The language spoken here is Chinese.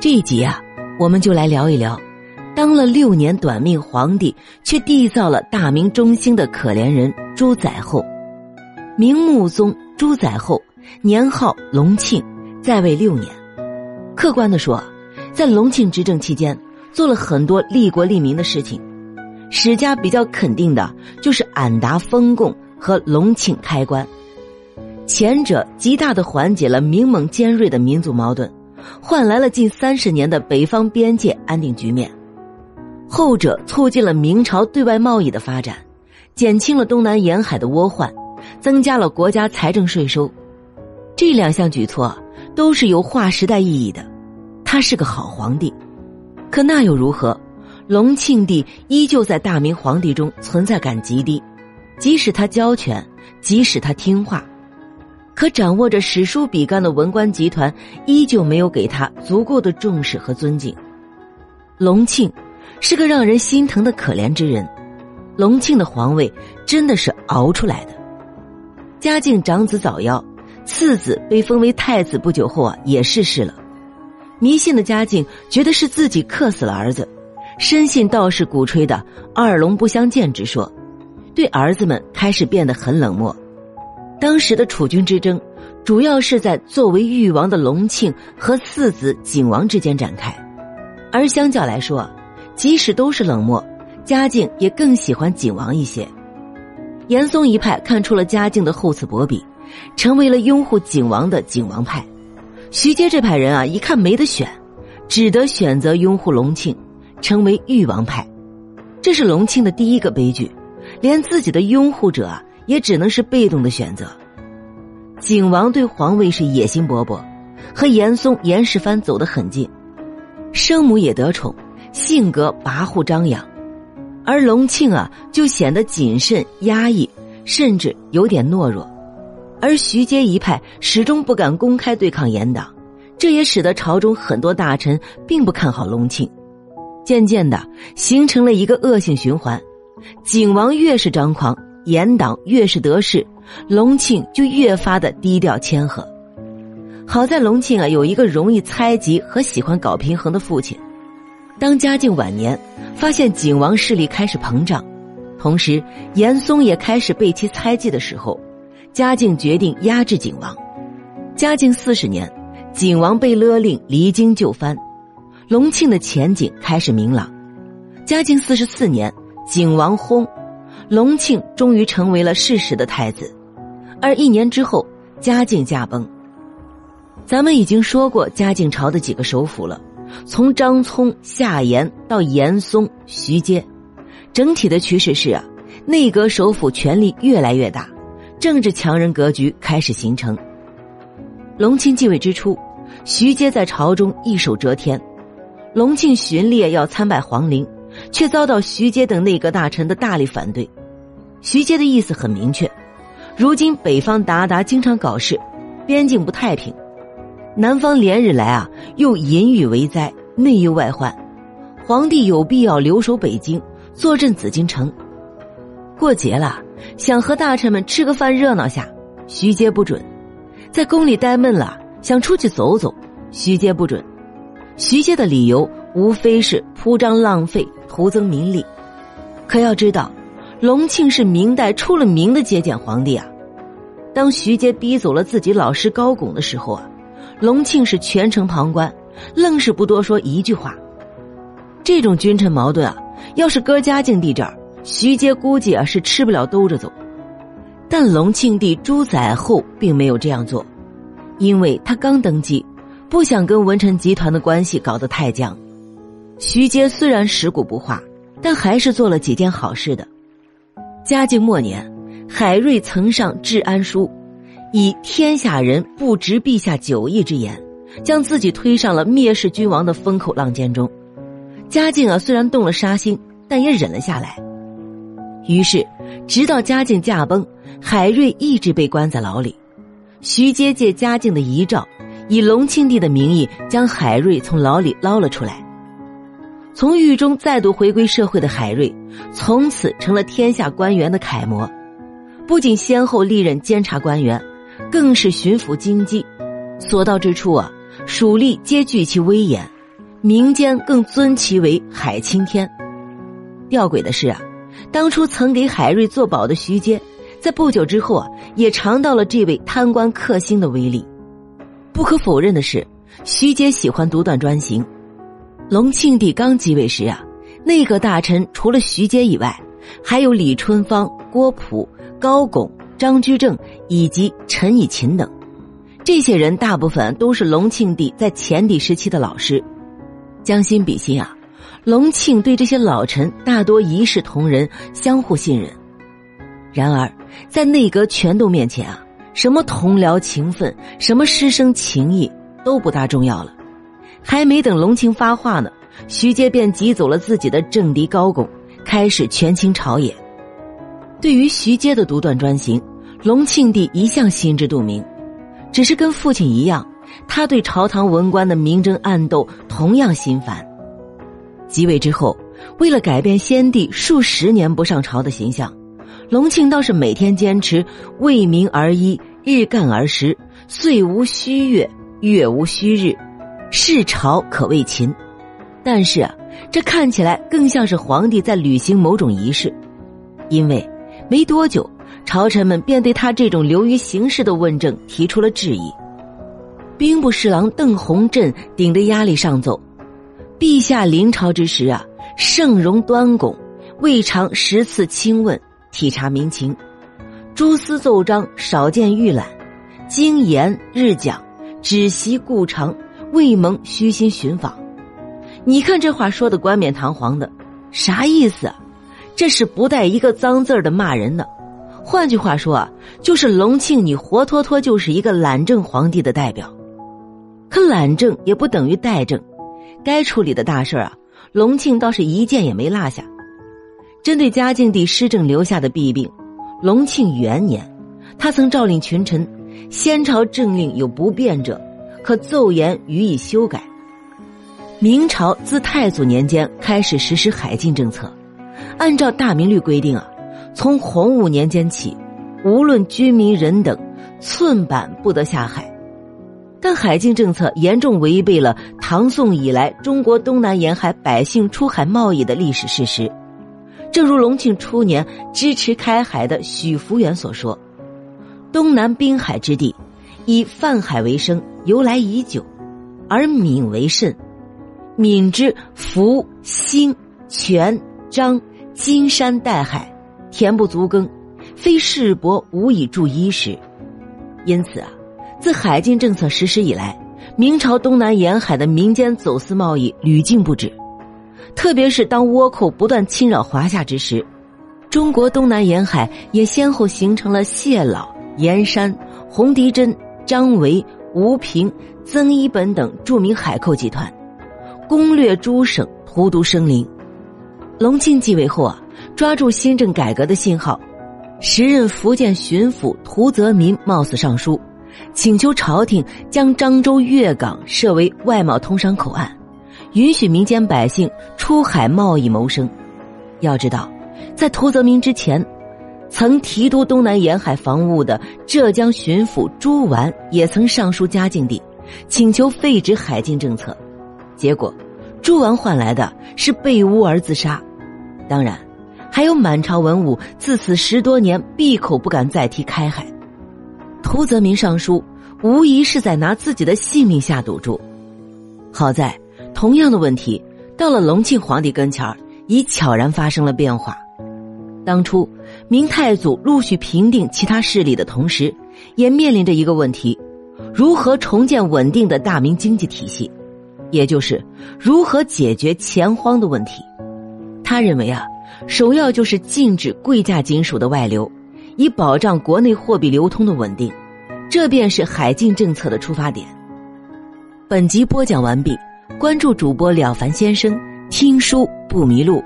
这一集啊，我们就来聊一聊，当了六年短命皇帝，却缔造了大明中兴的可怜人朱载后。明穆宗朱载后年号隆庆，在位六年。客观的说，在隆庆执政期间，做了很多利国利民的事情。史家比较肯定的就是俺答封贡和隆庆开关，前者极大的缓解了明蒙尖锐的民族矛盾。换来了近三十年的北方边界安定局面，后者促进了明朝对外贸易的发展，减轻了东南沿海的倭患，增加了国家财政税收。这两项举措都是有划时代意义的。他是个好皇帝，可那又如何？隆庆帝依旧在大明皇帝中存在感极低，即使他交权，即使他听话。可掌握着史书笔干的文官集团依旧没有给他足够的重视和尊敬。隆庆是个让人心疼的可怜之人，隆庆的皇位真的是熬出来的。嘉靖长子早夭，次子被封为太子不久后啊也逝世了。迷信的嘉靖觉得是自己克死了儿子，深信道士鼓吹的“二龙不相见”之说，对儿子们开始变得很冷漠。当时的储君之争，主要是在作为誉王的隆庆和四子景王之间展开，而相较来说，即使都是冷漠，嘉靖也更喜欢景王一些。严嵩一派看出了嘉靖的厚此薄彼，成为了拥护景王的景王派。徐阶这派人啊，一看没得选，只得选择拥护隆庆，成为誉王派。这是隆庆的第一个悲剧，连自己的拥护者啊。也只能是被动的选择。景王对皇位是野心勃勃，和严嵩、严世蕃走得很近，生母也得宠，性格跋扈张扬，而隆庆啊就显得谨慎压抑，甚至有点懦弱。而徐阶一派始终不敢公开对抗严党，这也使得朝中很多大臣并不看好隆庆，渐渐的形成了一个恶性循环。景王越是张狂。严党越是得势，隆庆就越发的低调谦和。好在隆庆啊有一个容易猜忌和喜欢搞平衡的父亲。当嘉靖晚年发现景王势力开始膨胀，同时严嵩也开始被其猜忌的时候，嘉靖决定压制景王。嘉靖四十年，景王被勒令离京就藩，隆庆的前景开始明朗。嘉靖四十四年，景王薨。隆庆终于成为了事实的太子，而一年之后，嘉靖驾崩。咱们已经说过嘉靖朝的几个首辅了，从张聪、夏言到严嵩、徐阶，整体的趋势是啊，内阁首辅权力越来越大，政治强人格局开始形成。隆庆继位之初，徐阶在朝中一手遮天，隆庆巡猎要参拜皇陵，却遭到徐阶等内阁大臣的大力反对。徐阶的意思很明确，如今北方鞑靼经常搞事，边境不太平，南方连日来啊又淫雨为灾，内忧外患，皇帝有必要留守北京，坐镇紫禁城。过节了，想和大臣们吃个饭热闹下，徐阶不准；在宫里待闷了，想出去走走，徐阶不准。徐阶的理由无非是铺张浪费，徒增民力。可要知道。隆庆是明代出了名的节俭皇帝啊！当徐阶逼走了自己老师高拱的时候啊，隆庆是全程旁观，愣是不多说一句话。这种君臣矛盾啊，要是搁嘉靖帝这儿，徐阶估计啊是吃不了兜着走。但隆庆帝朱载后并没有这样做，因为他刚登基，不想跟文臣集团的关系搞得太僵。徐阶虽然食古不化，但还是做了几件好事的。嘉靖末年，海瑞曾上治安书，以天下人不值陛下九亿之言，将自己推上了蔑视君王的风口浪尖中。嘉靖啊，虽然动了杀心，但也忍了下来。于是，直到嘉靖驾崩，海瑞一直被关在牢里。徐阶借嘉靖的遗诏，以隆庆帝的名义将海瑞从牢里捞了出来。从狱中再度回归社会的海瑞，从此成了天下官员的楷模。不仅先后历任监察官员，更是巡抚京畿，所到之处啊，蜀吏皆惧其威严，民间更尊其为海青天。吊诡的是啊，当初曾给海瑞做保的徐阶，在不久之后啊，也尝到了这位贪官克星的威力。不可否认的是，徐阶喜欢独断专行。隆庆帝刚继位时啊，内阁大臣除了徐阶以外，还有李春芳、郭璞、高拱、张居正以及陈以勤等。这些人大部分都是隆庆帝在前帝时期的老师。将心比心啊，隆庆对这些老臣大多一视同仁，相互信任。然而，在内阁权斗面前啊，什么同僚情分，什么师生情谊都不大重要了。还没等隆庆发话呢，徐阶便挤走了自己的政敌高拱，开始权倾朝野。对于徐阶的独断专行，隆庆帝一向心知肚明，只是跟父亲一样。他对朝堂文官的明争暗斗同样心烦。即位之后，为了改变先帝数十年不上朝的形象，隆庆倒是每天坚持为民而医，日干而食，岁无虚月，月无虚日，视朝可谓勤。但是啊，这看起来更像是皇帝在履行某种仪式，因为没多久，朝臣们便对他这种流于形式的问政提出了质疑。兵部侍郎邓弘振顶着压力上奏：“陛下临朝之时啊，盛容端拱，未尝十次亲问体察民情；诸司奏章少见预览，经言日讲，只习故常，未蒙虚心寻访。”你看这话说的冠冕堂皇的，啥意思？啊？这是不带一个脏字的骂人的。换句话说啊，就是隆庆，你活脱脱就是一个懒政皇帝的代表。可懒政也不等于怠政，该处理的大事啊，隆庆倒是一件也没落下。针对嘉靖帝施政留下的弊病，隆庆元年，他曾诏令群臣：先朝政令有不便者，可奏言予以修改。明朝自太祖年间开始实施海禁政策，按照大明律规定啊，从洪武年间起，无论居民人等，寸板不得下海。但海禁政策严重违背了唐宋以来中国东南沿海百姓出海贸易的历史事实。正如隆庆初年支持开海的许福源所说：“东南滨海之地，以泛海为生，由来已久，而闽为甚。闽之福、兴、泉、漳、金山带海，田不足耕，非世伯无以助衣食。因此啊。”自海禁政策实施以来，明朝东南沿海的民间走私贸易屡禁不止，特别是当倭寇不断侵扰华夏之时，中国东南沿海也先后形成了谢老、盐山、洪迪珍、张维、吴平、曾一本等著名海寇集团，攻略诸省，荼毒生灵。隆庆继位后啊，抓住新政改革的信号，时任福建巡抚涂泽民冒死上书。请求朝廷将漳州粤港设为外贸通商口岸，允许民间百姓出海贸易谋生。要知道，在涂泽民之前，曾提督东南沿海防务的浙江巡抚朱纨也曾上书嘉靖帝，请求废止海禁政策。结果，朱纨换来的是被诬而自杀。当然，还有满朝文武自此十多年闭口不敢再提开海。涂泽民上书，无疑是在拿自己的性命下赌注。好在，同样的问题到了隆庆皇帝跟前儿，已悄然发生了变化。当初，明太祖陆续平定其他势力的同时，也面临着一个问题：如何重建稳定的大明经济体系，也就是如何解决钱荒的问题。他认为啊，首要就是禁止贵价金属的外流。以保障国内货币流通的稳定，这便是海禁政策的出发点。本集播讲完毕，关注主播了凡先生，听书不迷路。